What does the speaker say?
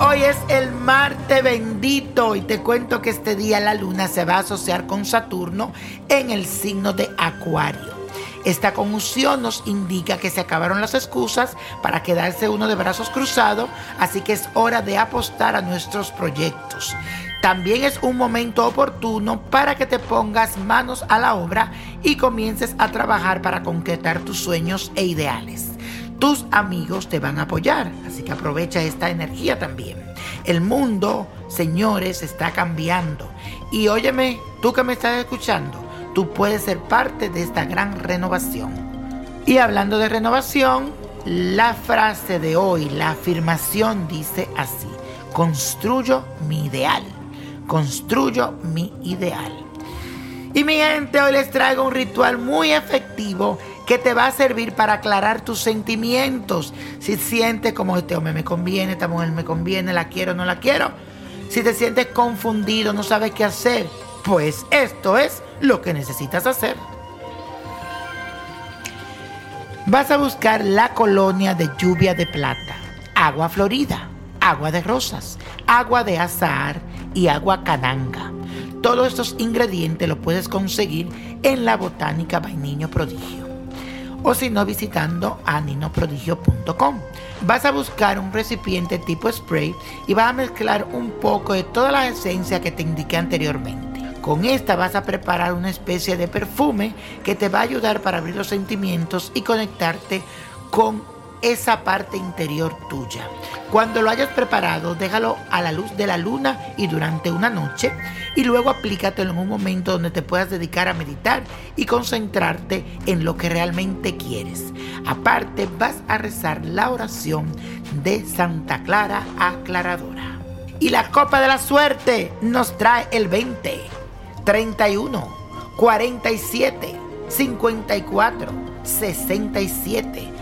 Hoy es el Marte bendito y te cuento que este día la luna se va a asociar con Saturno en el signo de Acuario. Esta conjunción nos indica que se acabaron las excusas para quedarse uno de brazos cruzados, así que es hora de apostar a nuestros proyectos. También es un momento oportuno para que te pongas manos a la obra y comiences a trabajar para concretar tus sueños e ideales. Tus amigos te van a apoyar, así que aprovecha esta energía también. El mundo, señores, está cambiando. Y óyeme, tú que me estás escuchando, tú puedes ser parte de esta gran renovación. Y hablando de renovación, la frase de hoy, la afirmación dice así, construyo mi ideal, construyo mi ideal. Y mi gente, hoy les traigo un ritual muy efectivo que te va a servir para aclarar tus sentimientos. Si sientes como este hombre me conviene, esta mujer me conviene, la quiero, no la quiero. Si te sientes confundido, no sabes qué hacer, pues esto es lo que necesitas hacer. Vas a buscar la colonia de lluvia de plata, agua florida, agua de rosas, agua de azahar y agua cananga. Todos estos ingredientes los puedes conseguir en la botánica Vainiño Prodigio o si no visitando aninoprodigio.com. Vas a buscar un recipiente tipo spray y vas a mezclar un poco de toda la esencia que te indiqué anteriormente. Con esta vas a preparar una especie de perfume que te va a ayudar para abrir los sentimientos y conectarte con esa parte interior tuya. Cuando lo hayas preparado, déjalo a la luz de la luna y durante una noche y luego aplícatelo en un momento donde te puedas dedicar a meditar y concentrarte en lo que realmente quieres. Aparte, vas a rezar la oración de Santa Clara Aclaradora. Y la copa de la suerte nos trae el 20, 31, 47, 54, 67